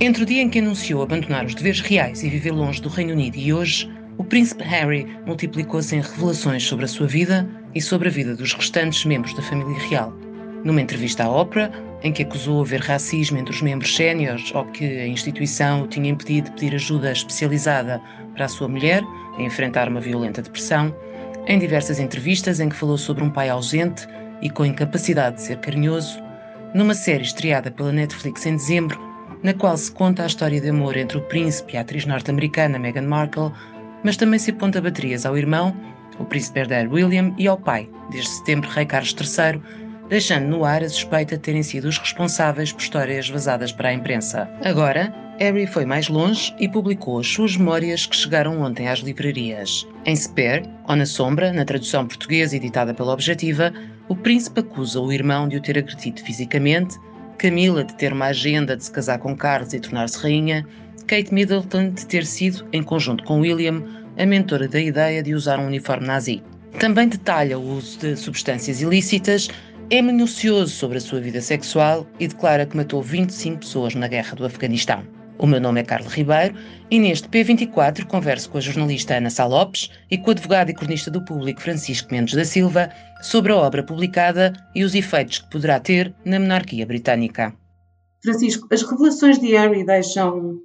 Entre o dia em que anunciou abandonar os deveres reais e viver longe do Reino Unido e hoje, o príncipe Harry multiplicou-se em revelações sobre a sua vida e sobre a vida dos restantes membros da família real. Numa entrevista à Oprah, em que acusou haver racismo entre os membros séniores ou que a instituição o tinha impedido de pedir ajuda especializada para a sua mulher a enfrentar uma violenta depressão, em diversas entrevistas em que falou sobre um pai ausente e com incapacidade de ser carinhoso, numa série estreada pela Netflix em dezembro, na qual se conta a história de amor entre o príncipe e a atriz norte-americana Meghan Markle, mas também se aponta baterias ao irmão, o príncipe herdeiro William, e ao pai, desde setembro rei Carlos III, deixando no ar a suspeita de terem sido os responsáveis por histórias vazadas para a imprensa. Agora, Harry foi mais longe e publicou as suas memórias que chegaram ontem às livrarias. Em Spare, ou Na Sombra, na tradução portuguesa editada pela Objetiva, o príncipe acusa o irmão de o ter agredido fisicamente, Camila de ter uma agenda de se casar com Carlos e tornar-se rainha, Kate Middleton de ter sido, em conjunto com William, a mentora da ideia de usar um uniforme nazi. Também detalha o uso de substâncias ilícitas, é minucioso sobre a sua vida sexual e declara que matou 25 pessoas na guerra do Afeganistão. O meu nome é Carlos Ribeiro e neste P24 converso com a jornalista Ana Sá Lopes e com o advogado e cronista do público Francisco Mendes da Silva sobre a obra publicada e os efeitos que poderá ter na monarquia britânica. Francisco, as revelações de Harry deixam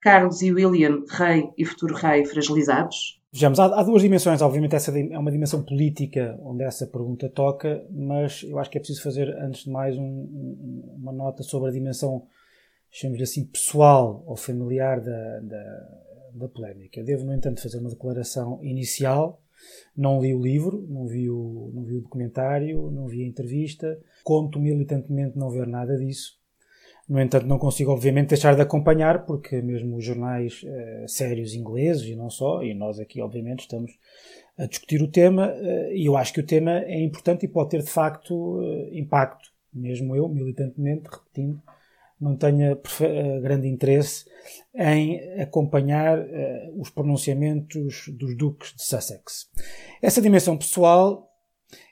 Carlos e William, rei e futuro rei, fragilizados? Vejamos, há, há, duas dimensões. Obviamente, essa é uma dimensão política onde essa pergunta toca, mas eu acho que é preciso fazer, antes de mais, um, uma nota sobre a dimensão chamemos-lhe assim, pessoal ou familiar da, da, da polémica. Devo, no entanto, fazer uma declaração inicial. Não li o livro, não vi o, não vi o documentário, não vi a entrevista. Conto militantemente não ver nada disso. No entanto, não consigo, obviamente, deixar de acompanhar, porque mesmo os jornais uh, sérios ingleses, e não só, e nós aqui, obviamente, estamos a discutir o tema, uh, e eu acho que o tema é importante e pode ter, de facto, uh, impacto. Mesmo eu, militantemente, repetindo, não tenha eh, grande interesse em acompanhar uh, os pronunciamentos dos duques de Sussex. Essa dimensão pessoal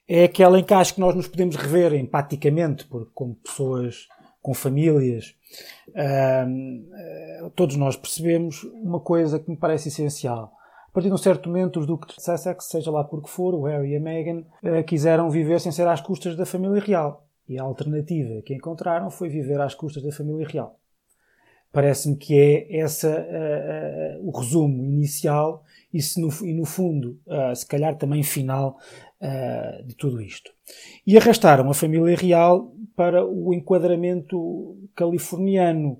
é aquela em que acho que nós nos podemos rever empaticamente, porque como pessoas com famílias, uh, todos nós percebemos uma coisa que me parece essencial. A partir de um certo momento, os duques de Sussex, seja lá por que for, o Harry e a Meghan, uh, quiseram viver sem ser às custas da família real. E a alternativa que encontraram foi viver às custas da família real. Parece-me que é essa uh, uh, o resumo inicial e, se no, e no fundo, uh, se calhar também final de tudo isto. E arrastaram a família real para o enquadramento californiano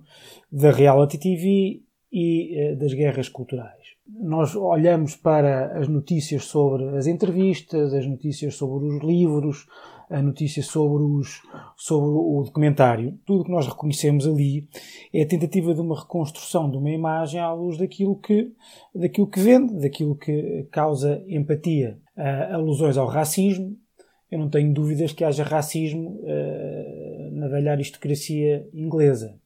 da reality TV e das guerras culturais. Nós olhamos para as notícias sobre as entrevistas, as notícias sobre os livros, a notícia sobre, os, sobre o documentário, tudo o que nós reconhecemos ali é a tentativa de uma reconstrução de uma imagem à luz daquilo que, daquilo que vende, daquilo que causa empatia. Uh, alusões ao racismo, eu não tenho dúvidas que haja racismo uh, na velha aristocracia inglesa.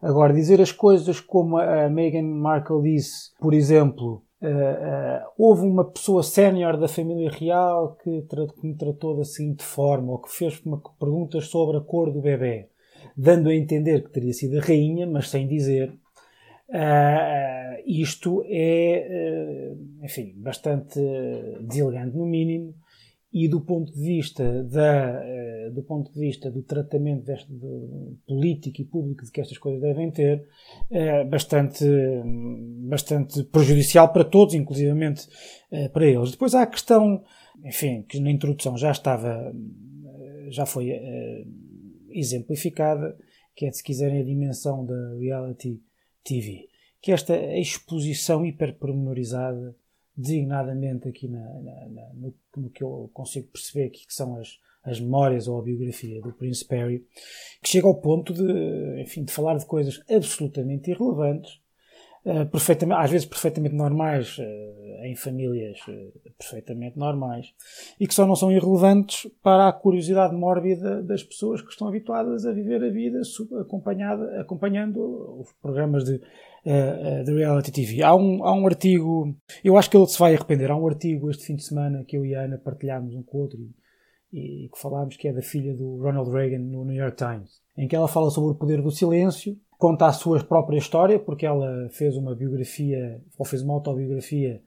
Agora, dizer as coisas como a Meghan Markle disse, por exemplo, Uh, houve uma pessoa sénior da família real que, que, me tratou da seguinte forma, ou que fez-me perguntas sobre a cor do bebê, dando a entender que teria sido a rainha, mas sem dizer. Uh, isto é, enfim, bastante deselegante no mínimo, e do ponto de vista da, eh, do ponto de vista do tratamento deste, do político e público de que estas coisas devem ter é bastante bastante prejudicial para todos inclusivamente eh, para eles. Depois há a questão enfim que na introdução já estava já foi exemplificada que é se quiserem a dimensão da reality TV que é esta exposição hiper pormenorizada designadamente aqui na, na, na, no, no, que eu consigo perceber aqui, que são as, as memórias ou a biografia do Príncipe Harry, que chega ao ponto de, enfim, de falar de coisas absolutamente irrelevantes, uh, perfeitamente, às vezes perfeitamente normais, uh, em famílias uh, perfeitamente normais, e que só não são irrelevantes para a curiosidade mórbida das pessoas que estão habituadas a viver a vida acompanhada, acompanhando os programas de de reality TV. Há um, há um artigo, eu acho que ele se vai arrepender, há um artigo este fim de semana que eu e a Ana partilhámos um com o outro e, e que falámos que é da filha do Ronald Reagan no New York Times, em que ela fala sobre o poder do silêncio conta a sua própria história, porque ela fez uma biografia, ou fez uma autobiografia,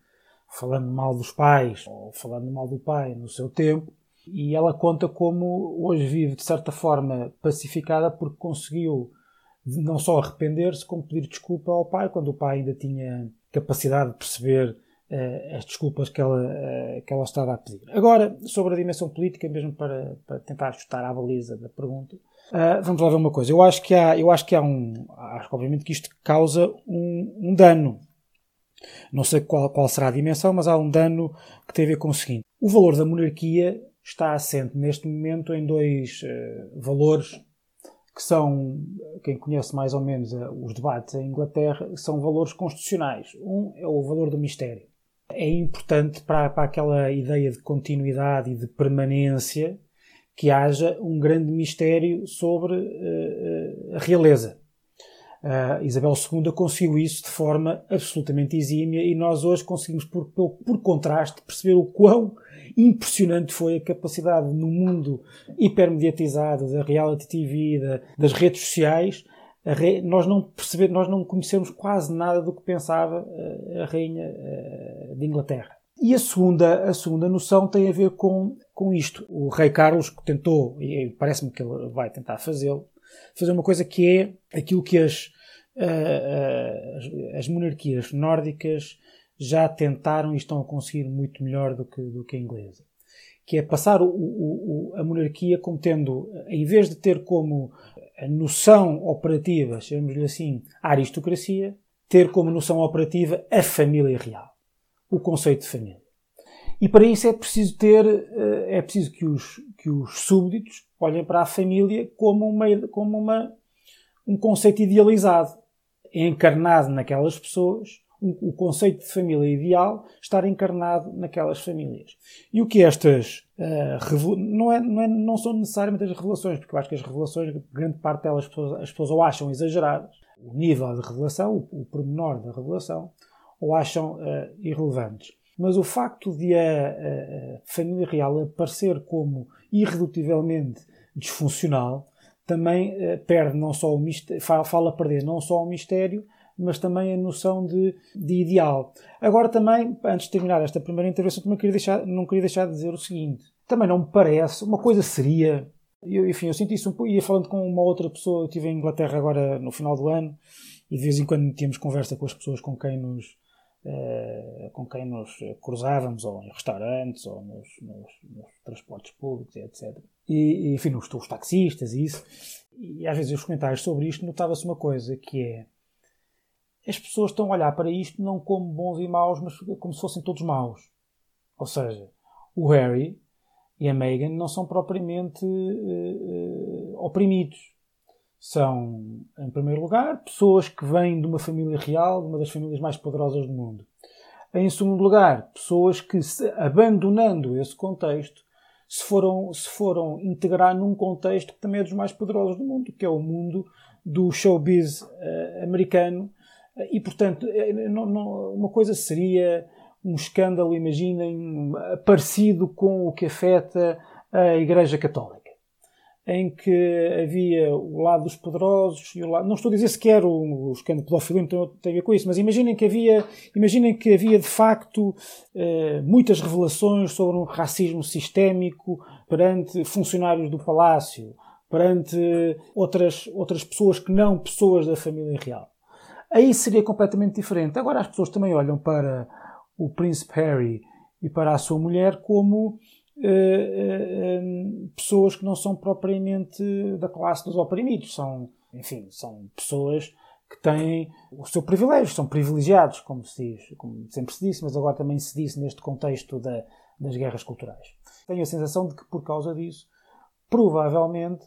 falando mal dos pais, ou falando mal do pai no seu tempo, e ela conta como hoje vive, de certa forma, pacificada, porque conseguiu não só arrepender-se, como pedir desculpa ao pai, quando o pai ainda tinha capacidade de perceber uh, as desculpas que ela, uh, que ela estava a pedir. Agora, sobre a dimensão política, mesmo para, para tentar ajustar à baliza da pergunta, uh, vamos lá ver uma coisa. Eu acho que há, eu acho que há um, acho obviamente que isto causa um, um dano. Não sei qual, qual será a dimensão, mas há um dano que tem a ver com o seguinte. O valor da monarquia está assente neste momento em dois valores que são, quem conhece mais ou menos os debates em Inglaterra, são valores constitucionais. Um é o valor do mistério é importante para, para aquela ideia de continuidade e de permanência que haja um grande mistério sobre uh, a realeza. Uh, Isabel II conseguiu isso de forma absolutamente exímia e nós hoje conseguimos, por, por, por, contraste, perceber o quão impressionante foi a capacidade no mundo hipermediatizado da reality TV, da, das redes sociais, nós não percebemos, nós não conhecemos quase nada do que pensava eh, a rainha de Inglaterra. E a segunda, a segunda noção tem a ver com, com isto. O rei Carlos tentou, e parece-me que ele vai tentar fazê-lo, fazer uma coisa que é aquilo que as, as, as monarquias nórdicas já tentaram e estão a conseguir muito melhor do que, do que a inglesa. Que é passar o, o, a monarquia como tendo, em vez de ter como noção operativa, chamemos-lhe assim, a aristocracia, ter como noção operativa a família real, o conceito de família. E para isso é preciso ter, eh, é preciso que os, que os súbditos olhem para a família como, uma, como uma, um conceito idealizado, encarnado naquelas pessoas, o conceito de família ideal estar encarnado naquelas famílias. E o que estas uh, não, é, não, é, não são necessariamente as revelações, porque eu acho que as revelações, grande parte delas as pessoas, as pessoas ou acham exageradas, o nível de revelação, o, o pormenor da revelação, ou acham uh, irrelevantes. Mas o facto de a, a, família real aparecer como irredutivelmente disfuncional também uh, perde não só o mistério, fala, perder não só o mistério, mas também a noção de, de ideal. Agora também, antes de terminar esta primeira intervenção, também queria deixar, não queria deixar de dizer o seguinte. Também não me parece, uma coisa seria, eu, enfim, eu senti isso um pouco, ia falando com uma outra pessoa, eu estive em Inglaterra agora no final do ano, e de vez em quando tínhamos conversa com as pessoas com quem nos, com quem nos cruzávamos, ou em restaurantes, ou nos, nos, nos transportes públicos, etc. E, enfim, os, os taxistas e isso. E às vezes os comentários sobre isto notava-se uma coisa, que é as pessoas estão a olhar para isto não como bons e maus, mas como se fossem todos maus. Ou seja, o Harry e a Meghan não são propriamente uh, uh, oprimidos. São, em primeiro lugar, pessoas que vêm de uma família real, de uma das famílias mais poderosas do mundo. Em segundo lugar, pessoas que, abandonando esse contexto, se foram, se foram integrar num contexto que também é dos mais poderosos do mundo, que é o mundo do showbiz uh, americano, e, portanto, é, não, não, uma coisa seria um escândalo, imaginem, parecido com o que afeta a Igreja Católica, em que havia o lado dos poderosos e o lado. Não estou a dizer sequer o, o escândalo pedófilo, então tem a ver com isso, mas imaginem que havia, imaginem que havia de facto eh, muitas revelações sobre um racismo sistémico perante funcionários do palácio, perante outras, outras pessoas que não pessoas da família real aí seria completamente diferente. Agora as pessoas também olham para o príncipe Harry e para a sua mulher como pessoas que não são propriamente da classe dos oprimidos. São, enfim, são pessoas que têm o seu privilégio, são privilegiados, como, se diz, como sempre se disse, mas agora também se disse neste contexto da, das guerras culturais. Tenho a sensação de que, por causa disso, provavelmente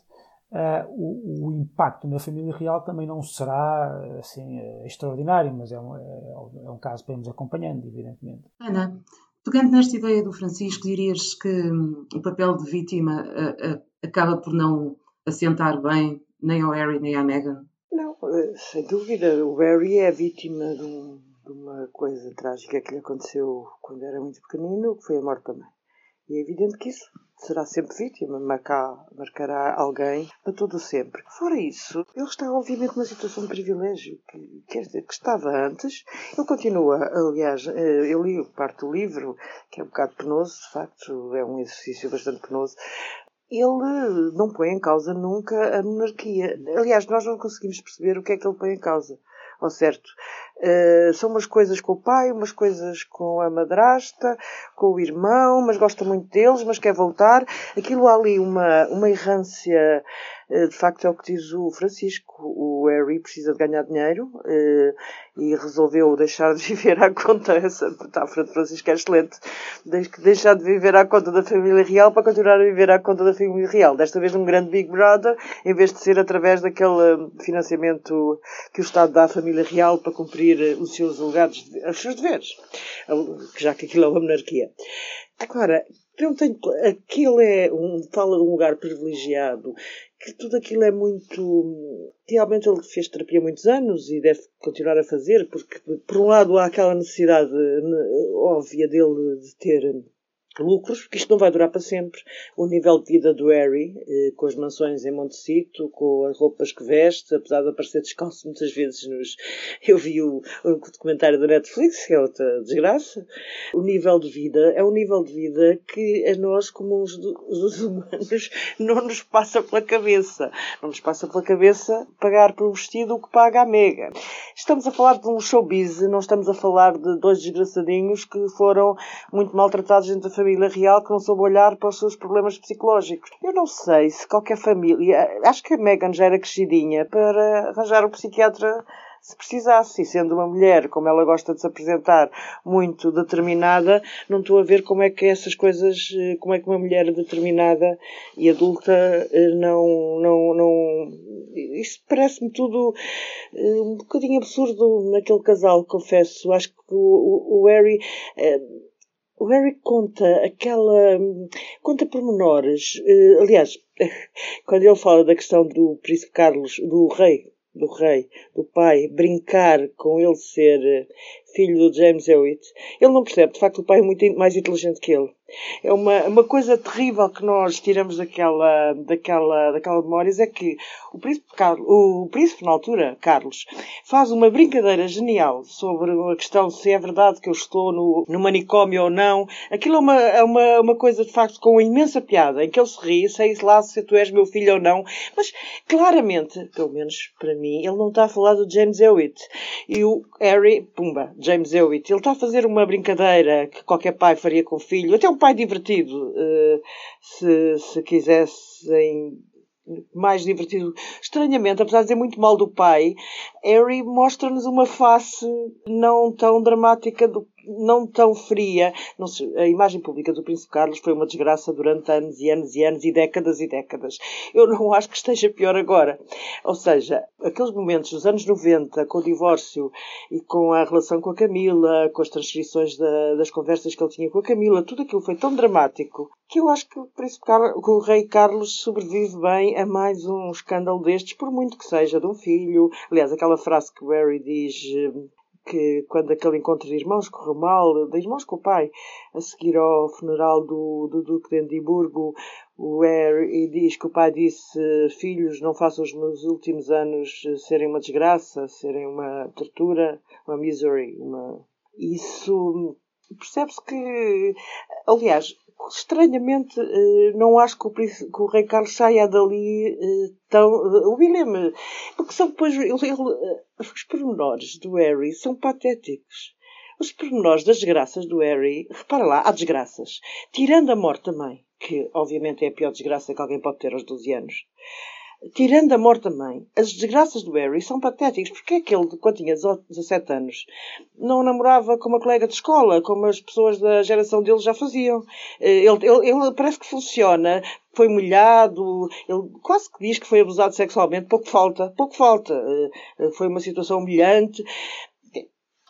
Uh, o, o, impacto na família real também não será assim, extraordinário, mas é um, é um caso para irmos acompanhando, evidentemente. Ana, pegando nesta ideia do Francisco, dirias que hum, o papel de vítima uh, acaba por não assentar bem nem ao Harry nem à Meghan? Não, sem dúvida. O Harry é vítima de, um, de uma coisa trágica que lhe aconteceu quando era muito pequenino, que foi a morte da mãe. E é evidente que isso será sempre vítima, marcar, marcará alguém para todo sempre. Fora isso, ele está obviamente numa situação de privilégio, que, dizer, que estava antes. Ele continua, aliás, eh, eu li parte do livro, que é um bocado penoso, de facto, é um exercício bastante penoso, ele não põe em causa nunca a monarquia. Aliás, nós não conseguimos perceber o que é que ele põe em causa. Ao certo, uh, são umas coisas com o pai, umas coisas com a madrasta, com o irmão, mas gosta muito deles, mas quer voltar. Aquilo há ali uma, uma errância eh, de facto é o que diz o Francisco. O Harry precisa de ganhar dinheiro eh, e resolveu deixar de viver à conta, essa metáfora de Francisco é excelente, deixar de viver à conta da família real para continuar a viver à conta da família real. Desta vez num grande Big Brother, em vez de ser através daquele financiamento que o Estado dá à família real para cumprir os seus legados, os seus deveres, já que aquilo é uma monarquia. Agora, não tenho, aquilo é um, de um lugar privilegiado que tudo aquilo é muito. Realmente ele fez terapia há muitos anos e deve continuar a fazer, porque, por um lado, há aquela necessidade óbvia dele de ter lucros, porque isto não vai durar para sempre. O nível de vida do Harry, eh, com as mansões em Montecito, com as roupas que veste, apesar de aparecer descalço muitas vezes nos... Eu vi o, o documentário da Netflix, que é outra desgraça. O nível de vida é um nível de vida que a nós, como os, os humanos, não nos passa pela cabeça. Não nos passa pela cabeça pagar por um vestido o que paga a Mega. Estamos a falar de um showbiz, não estamos a falar de dois desgraçadinhos que foram muito maltratados dentro da família real que não soube olhar para os seus problemas psicológicos. Eu não sei se qualquer família. Acho que a Megan já era crescidinha para arranjar um psiquiatra se precisasse. E sendo uma mulher, como ela gosta de se apresentar, muito determinada, não estou a ver como é que essas coisas, como é que uma mulher determinada e adulta eh, não. não, não isso parece-me tudo eh, um bocadinho absurdo naquele casal, confesso. Acho que o, o Harry eh, o Harry conta aquela. conta pormenores. Uh, aliás, quando ele fala da questão do príncipe Carlos, do rei, do rei, do pai, brincar com ele ser filho do James Hewitt, ele não percebe. De facto, o pai é muito mais inteligente que ele. É uma, uma coisa terrível que nós tiramos daquela, daquela, daquela memórias é que o príncipe, Carlos, o príncipe, na altura, Carlos, faz uma brincadeira genial sobre a questão se é verdade que eu estou no, no manicômio ou não. Aquilo é uma, é uma, uma coisa, de facto, com imensa piada, em que ele se ri, sei lá se tu és meu filho ou não, mas claramente, pelo menos para mim, ele não está a falar do James Hewitt. E o Harry, pumba, James Hewitt, ele está a fazer uma brincadeira que qualquer pai faria com o filho, até um pai divertido, uh, se, se quisessem mais divertido. Estranhamente, apesar de dizer muito mal do pai, Harry mostra-nos uma face não tão dramática do não tão fria. Não a imagem pública do Príncipe Carlos foi uma desgraça durante anos e anos e anos e décadas e décadas. Eu não acho que esteja pior agora. Ou seja, aqueles momentos dos anos 90, com o divórcio e com a relação com a Camila, com as transcrições da, das conversas que ele tinha com a Camila, tudo aquilo foi tão dramático que eu acho que o, Príncipe Carlos, que o Rei Carlos sobrevive bem a mais um escândalo destes, por muito que seja de um filho. Aliás, aquela frase que o Harry diz que quando aquele encontro de irmãos correu mal, de irmãos com o pai, a seguir ao funeral do, do Duque de Edimburgo, o Harry diz que o pai disse: Filhos, não façam os meus últimos anos serem uma desgraça, serem uma tortura, uma misery. Uma... Isso percebe-se que, aliás, estranhamente, eh, não acho que o, que o Rei Carlos saia dali eh, tão. O William. Porque são depois. Os pormenores do Harry são patéticos. Os pormenores das desgraças do Harry. Repara lá, há desgraças. Tirando a morte também, que obviamente é a pior desgraça que alguém pode ter aos 12 anos tirando a morte da mãe, as desgraças do Harry são patéticas. Porque é que ele, quando tinha 17 anos, não namorava com uma colega de escola, como as pessoas da geração dele já faziam? Eh, ele, ele, ele parece que funciona, foi molhado, ele quase que diz que foi abusado sexualmente, pouco falta, pouco falta. Eh, foi uma situação humilhante.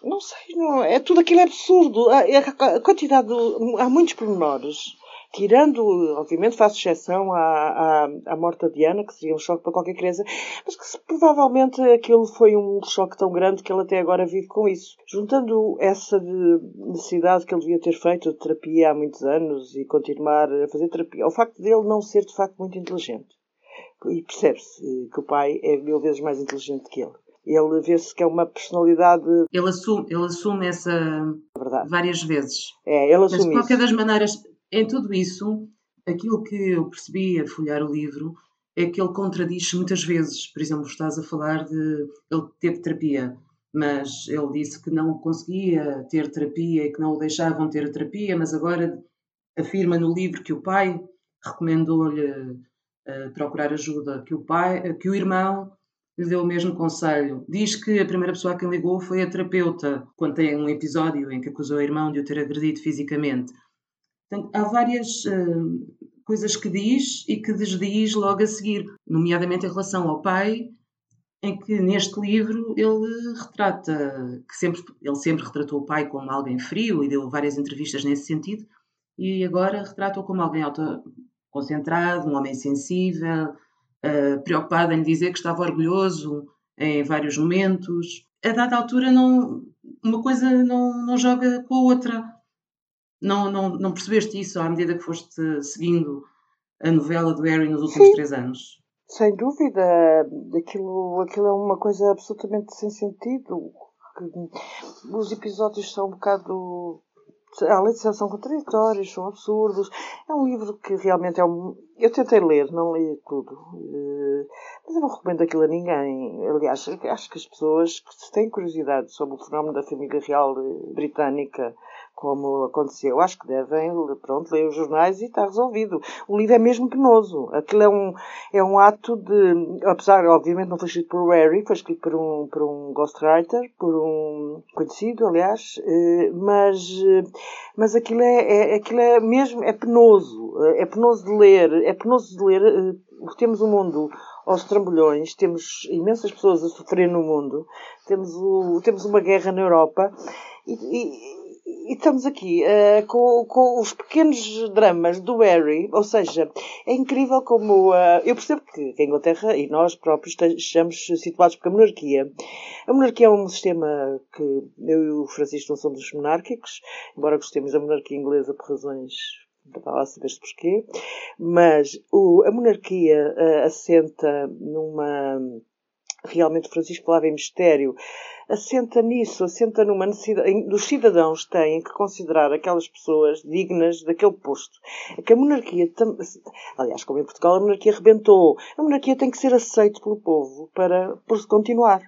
Não sei, não, é tudo aquilo é absurdo. A, a, a quantidade, de, há muitos pormenores tirando, obviamente, faço exceção à, à, à morte da Diana, que seria um choque para qualquer criança, mas que provavelmente aquilo foi um choque tão grande que ele até agora vive com isso. Juntando essa necessidade que ele devia ter feito de terapia há muitos anos e continuar a fazer terapia, ao facto dele não ser de facto muito inteligente. E percebe-se que o pai é mil vezes mais inteligente que ele. Ele vê-se que é uma personalidade. Ele assume, ele assume essa. Verdade. várias vezes. É, ele assume Mas, de qualquer isso. das maneiras, em tudo isso, aquilo que eu percebi a folhear o livro é que ele contradiz muitas vezes. Por exemplo, estás a falar de. Ele teve terapia, mas ele disse que não conseguia ter terapia e que não o deixavam ter terapia, mas agora afirma no livro que o pai recomendou-lhe uh, procurar ajuda, que o pai, que o irmão lhe deu o mesmo conselho. Diz que a primeira pessoa a quem ligou foi a terapeuta, quando tem um episódio em que acusou o irmão de o ter agredido fisicamente. Portanto, há várias uh, coisas que diz e que desdiz logo a seguir, nomeadamente em relação ao pai, em que neste livro ele retrata que sempre ele sempre retratou o pai como alguém frio e deu várias entrevistas nesse sentido e agora retrata-o como alguém autoconcentrado, um homem sensível, uh, preocupado em dizer que estava orgulhoso em vários momentos. A dada altura, não, uma coisa não, não joga com a outra. Não, não, não percebeste isso à medida que foste seguindo a novela do Harry nos últimos Sim. três anos? Sem dúvida, aquilo, aquilo é uma coisa absolutamente sem sentido. Os episódios são um bocado. Além de ser, são contraditórios, são absurdos. É um livro que realmente é um. Eu tentei ler, não li tudo. eh, Mas eu não recomendo aquilo a ninguém. Aliás, acho que as pessoas que têm curiosidade sobre o fenómeno da família real eh, britânica, como aconteceu, acho que devem, pronto, ler os jornais e está resolvido. O livro é mesmo penoso. Aquilo é um, é um ato de. Apesar, obviamente, não foi escrito por Harry, foi escrito por um, por um ghostwriter, por um conhecido, aliás, eh, mas, eh, mas aquilo é, é, aquilo é mesmo. é penoso. eh, É penoso de ler. É penoso de ler. Temos um mundo aos trambolhões, temos imensas pessoas a sofrer no mundo, temos, o, temos uma guerra na Europa e- e estamos aqui eh, com, com os pequenos dramas do Harry, ou seja, é incrível como. eh, eu percebo que a Inglaterra e nós próprios estamos situados porque a monarquia. A monarquia é um sistema que eu e o Francisco não somos monárquicos, embora gostemos da monarquia inglesa por razões. Está lá a saber-se porquê, mas o- a monarquia eh, assenta numa. Realmente, Francisco falava em mistério, assenta nisso, assenta numa necessidade. em- Os cidadãos têm que considerar aquelas pessoas dignas daquele posto. É que a monarquia, tam- aliás, como em Portugal, a monarquia rebentou. A monarquia tem que ser aceita pelo povo para por continuar.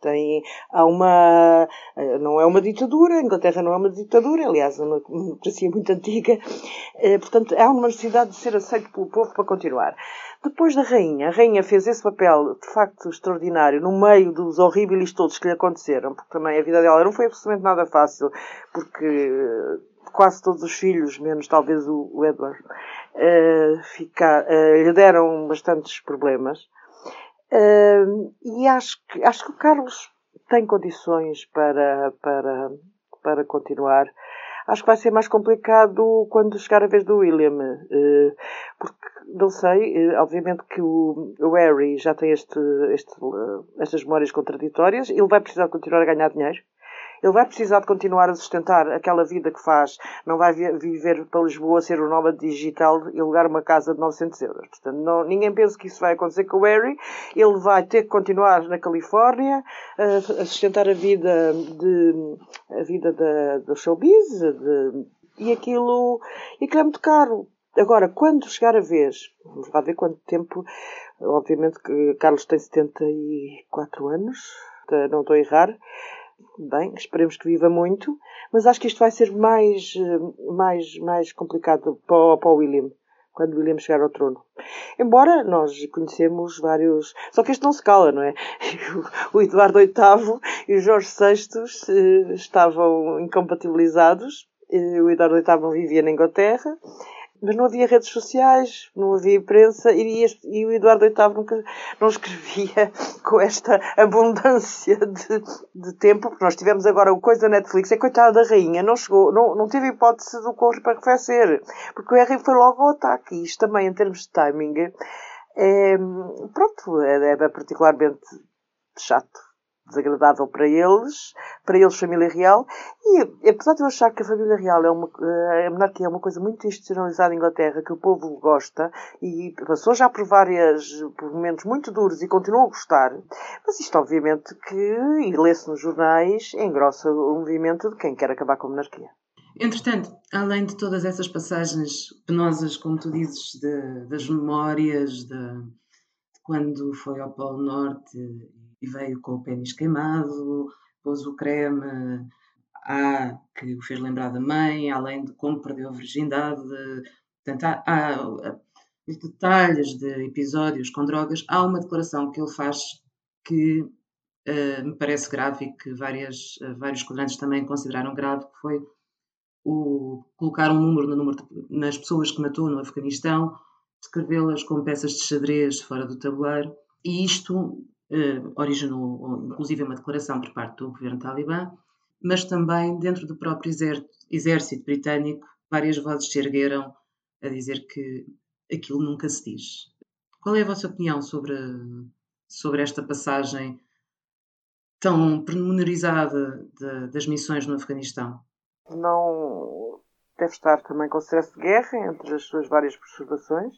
Tem, há uma, eh, não é uma ditadura, a Inglaterra não é uma ditadura, aliás, é uma democracia muito antiga, Eh, portanto, há uma necessidade de ser aceito pelo povo para continuar. Depois da rainha, a rainha fez esse papel de facto extraordinário no meio dos horríveis todos que lhe aconteceram, porque também a vida dela não foi absolutamente nada fácil, porque eh, quase todos os filhos, menos talvez o, Edward, lhe deram bastantes problemas. Eh, e acho que, acho que o Carlos tem condições para, para, para continuar. Acho que vai ser mais complicado quando chegar a vez do William, eh, porque não sei, eh, obviamente que o, o Harry já tem este, este, eh, estas memórias contraditórias, ele vai precisar continuar a ganhar dinheiro. Ele vai precisar de continuar a sustentar aquela vida que faz. Não vai vi- viver para Lisboa, ser o nómada digital e alugar uma casa de 900 euros. Portanto, não, ninguém pensa que isso vai acontecer com o Harry. Ele vai ter que continuar na Califórnia a, a sustentar a vida de a vida da, do showbiz de- e aquilo e aquilo é muito caro. Agora, quando chegar a vez, vamos lá ver quanto tempo, obviamente que Carlos tem 74 anos, não estou a errar, bem, esperemos que viva muito, mas acho que isto vai ser mais, eh, mais, mais complicado para, para o William, quando o William chegar ao trono. Embora nós conhecemos vários. Só que este não se cala, não é? O Eduardo VIII e o Jorge VI eh, estavam incompatibilizados. Eh, O Eduardo VIII vivia na Inglaterra. Mas não havia redes sociais, não havia imprensa e, e o Eduardo VIII nunca não escrevia com esta abundância de, de tempo, porque nós tivemos agora o coisa da Netflix, é coitada da rainha, não chegou, não, não teve hipótese do correr para arrefecer, porque o Harry foi logo ao ataque, isto também em termos de timing é, pronto, é, é particularmente chato desagradável para eles, para eles família real, e apesar de eu achar que a família real é uma, eh, a monarquia é uma coisa muito institucionalizada em Inglaterra, que o povo gosta, e passou já por várias, por momentos muito duros e continua a gostar, mas isto obviamente que, e lê-se nos jornais, engrossa o movimento de quem quer acabar com a monarquia. Entretanto, além de todas essas passagens penosas, como tu dizes, de, das memórias, de, de quando foi ao Polo Norte e veio com o pênis queimado, pôs o creme A que o fez lembrar da mãe, além de como perdeu a virgindade. Portanto, há, há, detalhes de episódios com drogas. Há uma declaração que ele faz que uh, me parece grave e que várias, uh, vários quadrantes também consideraram grave, que foi o colocar um número, no número de, nas pessoas que matou no Afeganistão, descrevê-las como peças de xadrez fora do tabuleiro, e isto originou, inclusive, uma declaração por parte do governo talibã, mas também dentro do próprio exército britânico, várias vozes se ergueram a dizer que aquilo nunca se diz. Qual é a vossa opinião sobre, sobre esta passagem tão pormenorizada de, das missões no Afeganistão? Não deve estar também com stress de guerra entre as suas várias perturbações.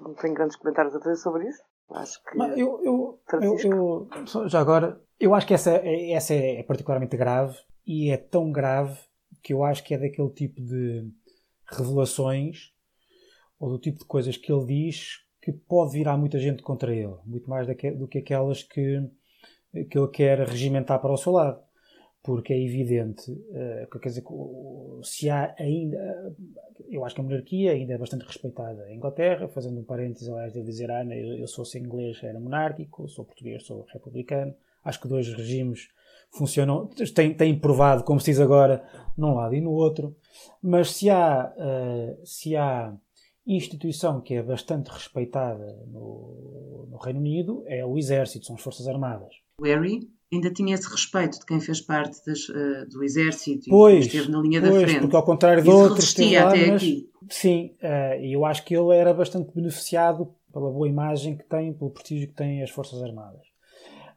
Não tenho grandes comentários a fazer sobre isso. Acho que. Eu, eu, eu, eu, já agora, eu acho que essa, essa é particularmente grave e é tão grave que eu acho que é daquele tipo de revelações ou do tipo de coisas que ele diz que pode virar muita gente contra ele, muito mais do que aquelas que, que ele quer regimentar para o seu lado porque é evidente, uh, quer dizer, se há ainda, eu acho que a monarquia ainda é bastante respeitada em Inglaterra, fazendo um parênteses, aliás, devo dizer, Ana, eu, eu sou se inglês, era monárquico, sou português, sou republicano, acho que dois regimes funcionam, têm, têm provado, como se diz agora, num lado e no outro, mas se há, uh, se há instituição que é bastante respeitada no, no Reino Unido, é o Exército, são as Forças Armadas. Harry ainda tinha esse respeito de quem fez parte das, uh, do exército pois, e esteve na linha pois, da frente. Porque ao contrário de outros lá, até mas, aqui. Sim, uh, eu acho que ele era bastante beneficiado pela boa imagem que tem, pelo prestígio que têm as Forças Armadas.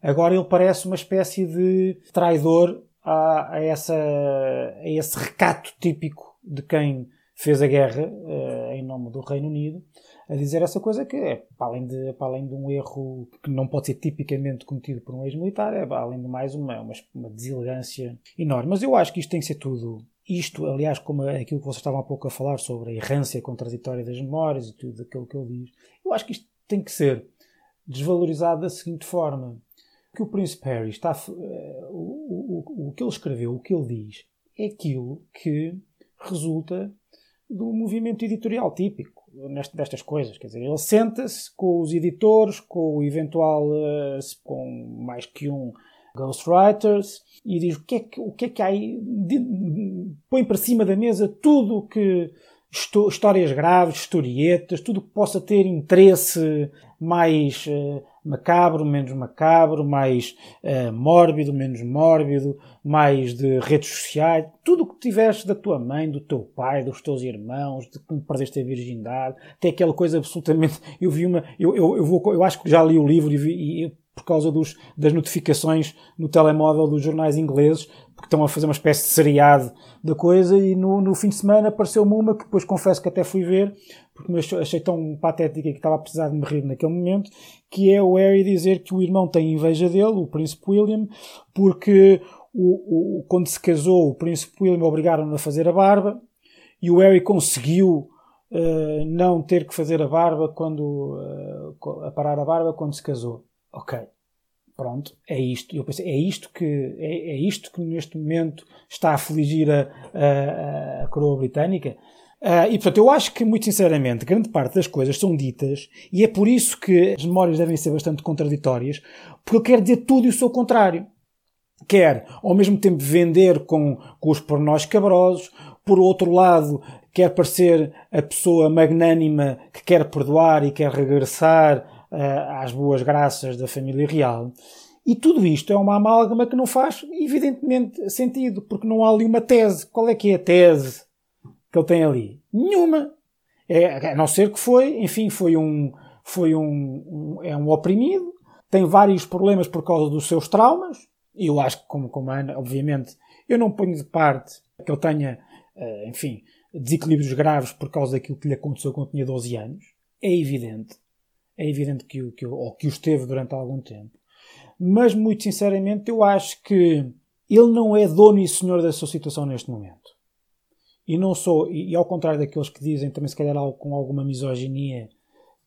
Agora ele parece uma espécie de traidor a, a, essa, a esse recato típico de quem fez a guerra uh, em nome do Reino Unido a dizer essa coisa que é, para além de, para além de um erro que não pode ser tipicamente cometido por um ex-militar, é além de mais uma, uma, uma deselegância enorme. Mas eu acho que isto tem que ser tudo isto, aliás, como aquilo que vocês estavam há pouco a falar sobre a errância contraditória das memórias e tudo aquilo que ele diz, eu acho que isto tem que ser desvalorizado da seguinte forma: que o Príncipe Harry está. Uh, o, o, o que ele escreveu, o que ele diz, é aquilo que resulta do movimento editorial típico nestas coisas. Quer dizer, ele senta-se com os editores, com o eventual, uh, com mais que um ghostwriters, e diz o que é que, o que, é que há aí, põe para cima da mesa tudo que histórias graves, historietas, tudo que possa ter interesse mais uh, macabro, menos macabro, mais uh, mórbido, menos mórbido, mais de redes sociais, tudo o que tiveste da tua mãe, do teu pai, dos teus irmãos, de como perdeste a virgindade, até aquela coisa absolutamente. Eu vi uma. Eu, eu, eu, vou, eu acho que já li o livro e, vi, e por causa dos, das notificações no telemóvel dos jornais ingleses, porque estão a fazer uma espécie de seriado da coisa, e no, no fim de semana apareceu-me uma que depois confesso que até fui ver, porque me achei tão patética que estava a precisar de me rir naquele momento, que é o Harry dizer que o irmão tem inveja dele, o Príncipe William, porque o, o, quando se casou, o Príncipe William obrigaram-no a fazer a barba, e o Harry conseguiu uh, não ter que fazer a barba quando uh, parar a barba quando se casou ok, pronto, é isto. Eu pensei, é isto que, é, é isto que neste momento está a afligir a, a, a coroa britânica. Uh, e portanto, eu acho que, muito sinceramente, grande parte das coisas são ditas e é por isso que as memórias devem ser bastante contraditórias, porque ele quer dizer tudo e o seu contrário. Quer, ao mesmo tempo, vender com, com os pornós cabrosos, por outro lado, quer parecer a pessoa magnânima que quer perdoar e quer regressar às boas graças da família real. E tudo isto é uma amálgama que não faz, evidentemente, sentido, porque não há ali uma tese. Qual é que é a tese que ele tem ali? Nenhuma. É, a não ser que foi, enfim, foi um, foi um, um, é um oprimido, tem vários problemas por causa dos seus traumas. E eu acho que, como, como Ana, obviamente, eu não ponho de parte que ele tenha, uh, enfim, desequilíbrios graves por causa daquilo que lhe aconteceu quando tinha 12 anos. É evidente. É evidente que o, que, ou que o esteve durante algum tempo. Mas, muito sinceramente, eu acho que ele não é dono e senhor da sua situação neste momento. E não sou, e, e ao contrário daqueles que dizem, também se calhar com alguma misoginia,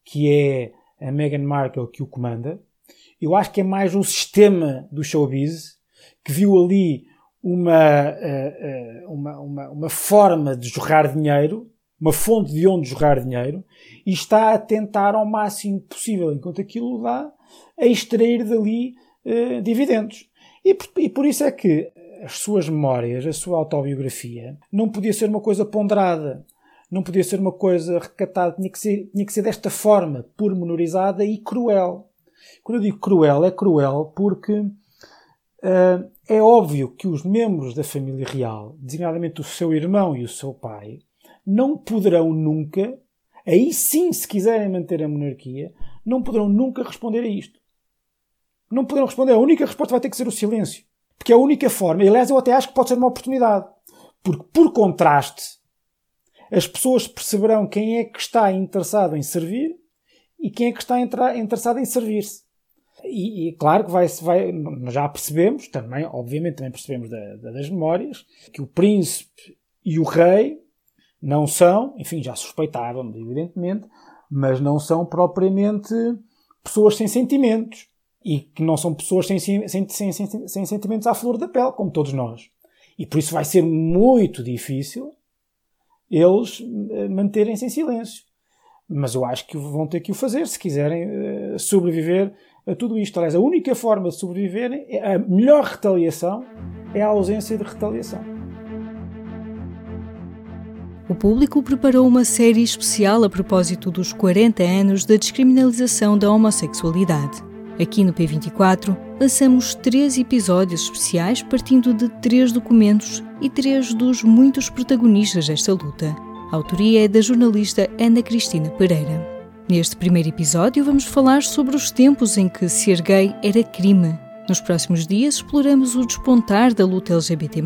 que é a Meghan Markle que o comanda, eu acho que é mais um sistema do showbiz que viu ali uma, eh, eh, uma, uma, uma forma de jorrar dinheiro, uma fonte de onde jorrar dinheiro, e está a tentar ao máximo possível, enquanto aquilo dá, a extrair dali uh, dividendos. E por, e por isso é que as suas memórias, a sua autobiografia, não podia ser uma coisa ponderada, não podia ser uma coisa recatada, tinha que ser, tinha que ser desta forma, pormenorizada e cruel. Quando eu digo cruel, é cruel porque Uh, é óbvio que os membros da família real, designadamente o seu irmão e o seu pai, não poderão nunca, aí sim, se quiserem manter a monarquia, não poderão nunca responder a isto. Não poderão responder. A única resposta vai ter que ser o silêncio. Porque é a única forma, e aliás, eu até acho que pode ser uma oportunidade. Porque, por contraste, as pessoas perceberão quem é que está interessado em servir e quem é que está interessado em servir-se. E, e, claro que vai, vai, já percebemos também, obviamente também percebemos da, da, das memórias, que o príncipe e o rei não são, enfim, já suspeitávamos, evidentemente, mas não são propriamente pessoas sem sentimentos. E que não são pessoas sem, sem, sem, sem, sentimentos à flor da pele, como todos nós. E por isso vai ser muito difícil eles eh, manterem-se em silêncio. Mas eu acho que vão ter que o fazer se quiserem eh, sobreviver a tudo isto. Aliás, a única forma de sobreviverem, é a melhor retaliação é a ausência de retaliação. O público preparou uma série especial a propósito dos 40 anos da descriminalização da homossexualidade. Aqui no P24, lançamos três episódios especiais partindo de três documentos e três dos muitos protagonistas desta luta. A autoria é da jornalista Ana Cristina Pereira. Neste primeiro episódio, vamos falar sobre os tempos em que ser gay era crime. Nos próximos dias, exploramos o despontar da luta LGBT,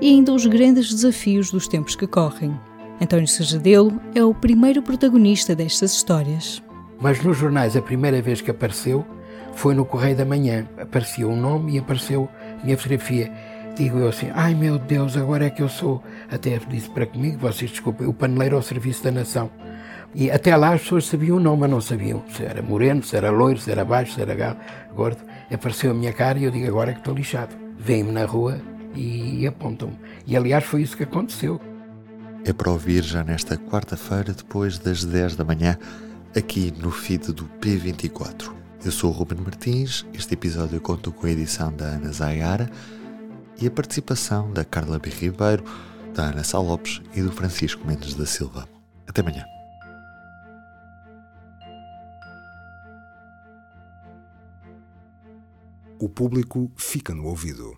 e ainda os grandes desafios dos tempos que correm. António Serradelo é o primeiro protagonista destas histórias. Mas nos jornais, a primeira vez que apareceu foi no Correio da Manhã. Apareceu um nome e apareceu minha fotografia. Digo eu assim, ai meu Deus, agora é que eu sou. Até disse para comigo, vocês desculpem, o paneleiro ao serviço da nação. E até lá as pessoas sabiam o nome, mas não sabiam se era moreno, se era loiro, se era baixo, se era gordo. Apareceu a minha cara e eu digo agora é que estou lixado. Vêm-me na rua e apontam-me. E aliás foi isso que aconteceu. É para ouvir já nesta quarta-feira, depois das 10 da manhã, aqui no feed do P24. Eu sou o Ruben Martins, este episódio conta com a edição da Ana Zayara e a participação da Carla B. Ribeiro, da Ana Salopes e do Francisco Mendes da Silva. Até amanhã. O público fica no ouvido.